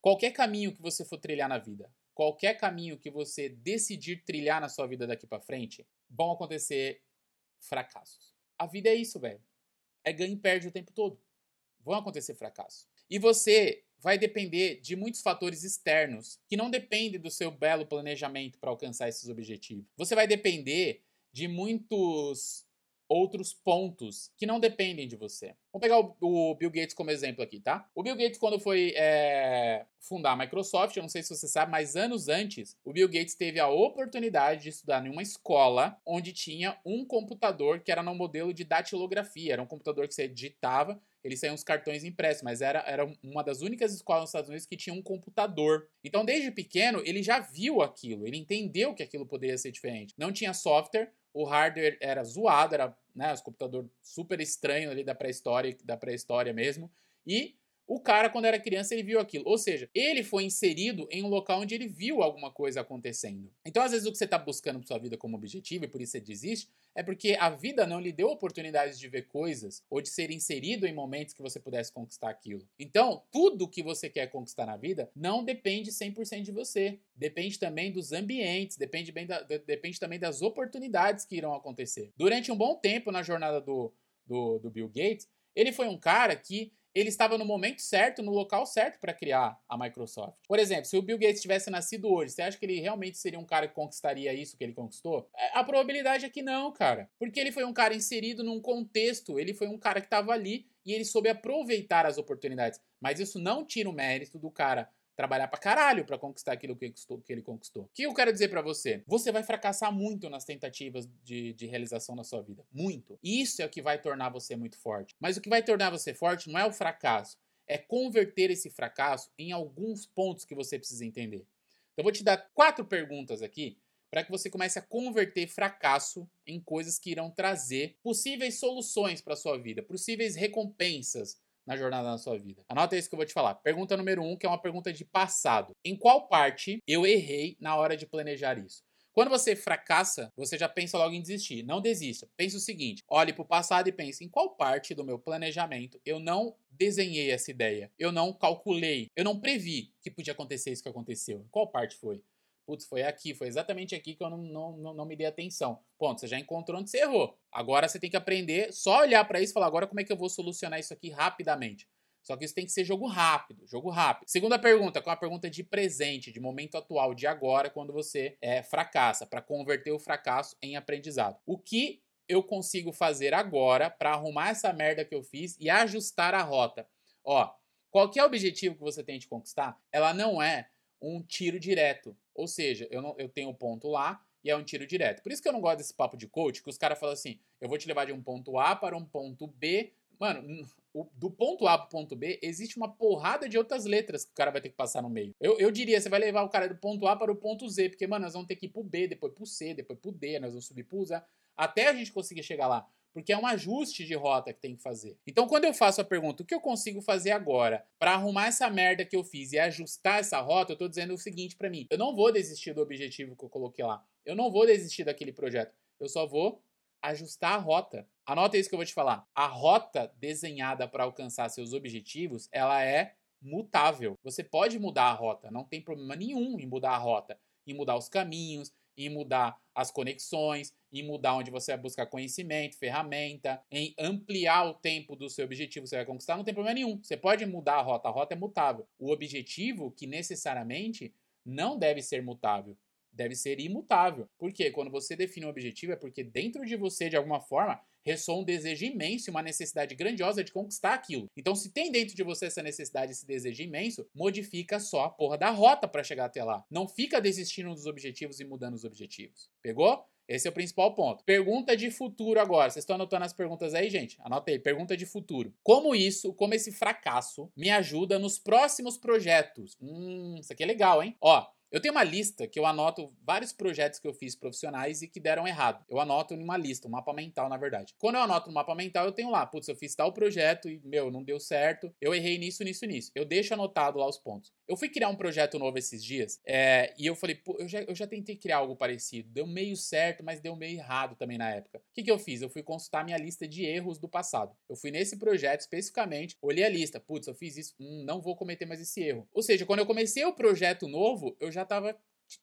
qualquer caminho que você for trilhar na vida, qualquer caminho que você decidir trilhar na sua vida daqui para frente, vão acontecer fracassos. A vida é isso, velho. É ganho e perde o tempo todo. Vão acontecer fracassos. E você vai depender de muitos fatores externos que não dependem do seu belo planejamento para alcançar esses objetivos. Você vai depender de muitos outros pontos que não dependem de você. Vamos pegar o, o, Bill Gates como exemplo aqui, tá? O Bill Gates, quando foi é, fundar a Microsoft, eu não sei se você sabe, mas anos antes, o Bill Gates teve a oportunidade de estudar em uma escola onde tinha um computador que era no modelo de datilografia. Era um computador que você digitava eles saíam os cartões impressos, mas era, era uma das únicas escolas nos Estados Unidos que tinha um computador. Então, desde pequeno, ele já viu aquilo, ele entendeu que aquilo poderia ser diferente. Não tinha software, o hardware era zoado, era né, os computador super estranho ali da pré-história, da pré-história mesmo. E o cara, quando era criança, ele viu aquilo. Ou seja, ele foi inserido em um local onde ele viu alguma coisa acontecendo. Então, às vezes, o que você está buscando para sua vida como objetivo, e por isso você desiste, é porque a vida não lhe deu oportunidades de ver coisas ou de ser inserido em momentos que você pudesse conquistar aquilo. Então, tudo que você quer conquistar na vida não depende 100% de você. Depende também dos ambientes, depende, bem da, depende também das oportunidades que irão acontecer. Durante um bom tempo na jornada do, do, do Bill Gates, ele foi um cara que ele estava no momento certo, no local certo para criar a Microsoft. Por exemplo, se o Bill Gates tivesse nascido hoje, você acha que ele realmente seria um cara que conquistaria isso que ele conquistou? É, a probabilidade é que não, cara. Porque ele foi um cara inserido num contexto, ele foi um cara que estava ali e ele soube aproveitar as oportunidades. Mas isso não tira o mérito do cara trabalhar pra caralho pra conquistar aquilo que, que ele conquistou. O que eu quero dizer para você? Você vai fracassar muito nas tentativas de, de realização na sua vida. Muito. Isso é o que vai tornar você muito forte. Mas o que vai tornar você forte não é o fracasso, é converter esse fracasso em alguns pontos que você precisa entender. Então, eu vou te dar quatro perguntas aqui para que você comece a converter fracasso em coisas que irão trazer possíveis soluções para sua vida, possíveis recompensas, na jornada da sua vida. Anota isso que eu vou te falar. Pergunta número um, que é uma pergunta de passado. Em qual parte eu errei na hora de planejar isso? Quando você fracassa, você já pensa logo em desistir. Não desista. Pense o seguinte: olhe para o passado e pense em qual parte do meu planejamento eu não desenhei essa ideia, eu não calculei, eu não previ que podia acontecer isso que aconteceu. Qual parte foi? Putz, foi aqui, foi exatamente aqui que eu não, não, não, não me dei atenção. Ponto, você já encontrou onde você errou. Agora você tem que aprender, só olhar para isso e falar, agora como é que eu vou solucionar isso aqui rapidamente? Só que isso tem que ser jogo rápido, jogo rápido. Segunda pergunta, com é a pergunta de presente, de momento atual, de agora, quando você é, fracassa, para converter o fracasso em aprendizado. O que eu consigo fazer agora para arrumar essa merda que eu fiz e ajustar a rota? Ó, qualquer objetivo que você tente conquistar, ela não é um tiro direto. Ou seja, eu, não, eu tenho um ponto lá e é um tiro direto. Por isso que eu não gosto desse papo de coach, que os caras falam assim: eu vou te levar de um ponto A para um ponto B. Mano, o, do ponto A para o ponto B, existe uma porrada de outras letras que o cara vai ter que passar no meio. Eu, eu diria, você vai levar o cara do ponto A para o ponto Z, porque, mano, nós vamos ter que ir pro B, depois pro C, depois pro D, nós vamos subir pro Z, até a gente conseguir chegar lá porque é um ajuste de rota que tem que fazer. Então, quando eu faço a pergunta, o que eu consigo fazer agora para arrumar essa merda que eu fiz e ajustar essa rota, eu estou dizendo o seguinte para mim: eu não vou desistir do objetivo que eu coloquei lá. Eu não vou desistir daquele projeto. Eu só vou ajustar a rota. Anota isso que eu vou te falar. A rota desenhada para alcançar seus objetivos, ela é mutável. Você pode mudar a rota, não tem problema nenhum em mudar a rota, em mudar os caminhos, em mudar as conexões, em mudar onde você vai buscar conhecimento, ferramenta, em ampliar o tempo do seu objetivo que você vai conquistar, não tem problema nenhum. Você pode mudar a rota, a rota é mutável. O objetivo que necessariamente não deve ser mutável, deve ser imutável. Porque quando você define um objetivo é porque dentro de você, de alguma forma, ressoa um desejo imenso uma necessidade grandiosa de conquistar aquilo. Então, se tem dentro de você essa necessidade, esse desejo imenso, modifica só a porra da rota para chegar até lá. Não fica desistindo dos objetivos e mudando os objetivos. Pegou? Esse é o principal ponto. Pergunta de futuro agora. Vocês estão anotando as perguntas aí, gente? Anota aí. Pergunta de futuro. Como isso, como esse fracasso me ajuda nos próximos projetos? Hum, isso aqui é legal, hein? Ó, Eu tenho uma lista que eu anoto vários projetos que eu fiz profissionais e que deram errado. Eu anoto em uma lista, um mapa mental, na verdade. Quando eu anoto no mapa mental, eu tenho lá, putz, eu fiz tal projeto e, meu, não deu certo. Eu errei nisso, nisso, nisso. Eu deixo anotado lá os pontos. Eu fui criar um projeto novo esses dias é, e eu falei, pô, eu já, eu já tentei criar algo parecido. Deu meio certo, mas deu meio errado também na época. O que, que eu fiz? Eu fui consultar minha lista de erros do passado. Eu fui nesse projeto especificamente, olhei a lista. Putz, eu fiz isso, hum, não vou cometer mais esse erro. Ou seja, quando eu comecei o projeto novo, eu já tava.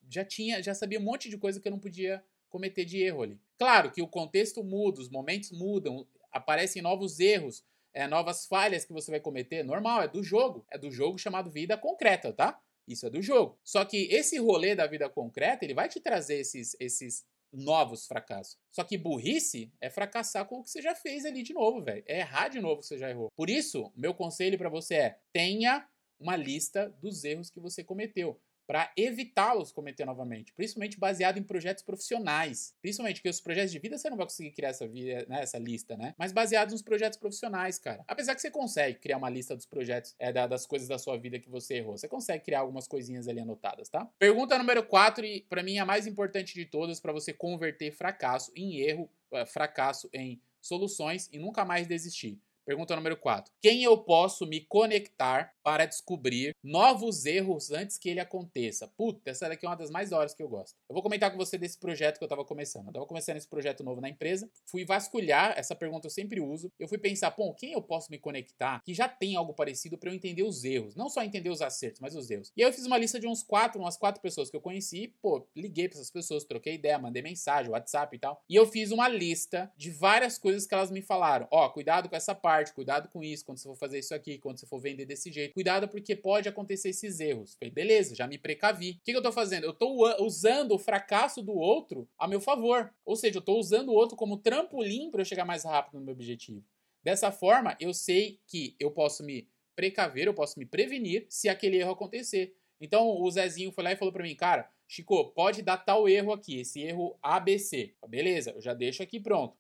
Já tinha, já sabia um monte de coisa que eu não podia cometer de erro ali. Claro que o contexto muda, os momentos mudam, aparecem novos erros, é, novas falhas que você vai cometer, normal, é do jogo. É do jogo chamado vida concreta, tá? Isso é do jogo. Só que esse rolê da vida concreta, ele vai te trazer esses, esses novos fracassos. Só que burrice é fracassar com o que você já fez ali de novo, velho. É errar de novo que você já errou. Por isso, meu conselho para você é: tenha uma lista dos erros que você cometeu para evitá-los cometer novamente, principalmente baseado em projetos profissionais. Principalmente que os projetos de vida você não vai conseguir criar essa, né, essa lista, né? Mas baseado nos projetos profissionais, cara. Apesar que você consegue criar uma lista dos projetos, é, das coisas da sua vida que você errou. Você consegue criar algumas coisinhas ali anotadas, tá? Pergunta número 4, e para mim a mais importante de todas, para você converter fracasso em erro, é, fracasso em soluções e nunca mais desistir. Pergunta número 4. Quem eu posso me conectar para descobrir novos erros antes que ele aconteça? Puta, essa daqui é uma das mais horas que eu gosto. Eu vou comentar com você desse projeto que eu estava começando. Eu estava começando esse projeto novo na empresa. Fui vasculhar, essa pergunta eu sempre uso. Eu fui pensar, pô, quem eu posso me conectar que já tem algo parecido para eu entender os erros? Não só entender os acertos, mas os erros. E aí eu fiz uma lista de uns quatro, umas quatro pessoas que eu conheci. Pô, liguei para essas pessoas, troquei ideia, mandei mensagem, WhatsApp e tal. E eu fiz uma lista de várias coisas que elas me falaram. Ó, cuidado com essa parte parte, cuidado com isso, quando você for fazer isso aqui, quando você for vender desse jeito, cuidado porque pode acontecer esses erros. Falei, beleza, já me precavi. O que, que eu tô fazendo? Eu tô usando o fracasso do outro a meu favor. Ou seja, eu tô usando o outro como trampolim para eu chegar mais rápido no meu objetivo. Dessa forma, eu sei que eu posso me precaver, eu posso me prevenir se aquele erro acontecer. Então o Zezinho foi lá e falou para mim, cara, Chico, pode dar tal erro aqui, esse erro ABC. Beleza, eu já deixo aqui pronto.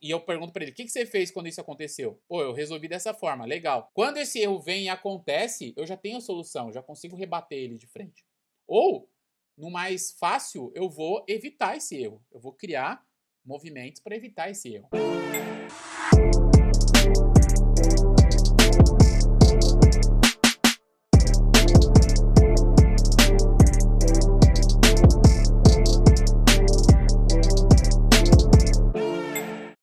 E eu pergunto para ele, o que, que você fez quando isso aconteceu? Pô, eu resolvi dessa forma, legal. Quando esse erro vem e acontece, eu já tenho a solução, já consigo rebater ele de frente. Ou, no mais fácil, eu vou evitar esse erro. Eu vou criar movimentos para evitar esse erro.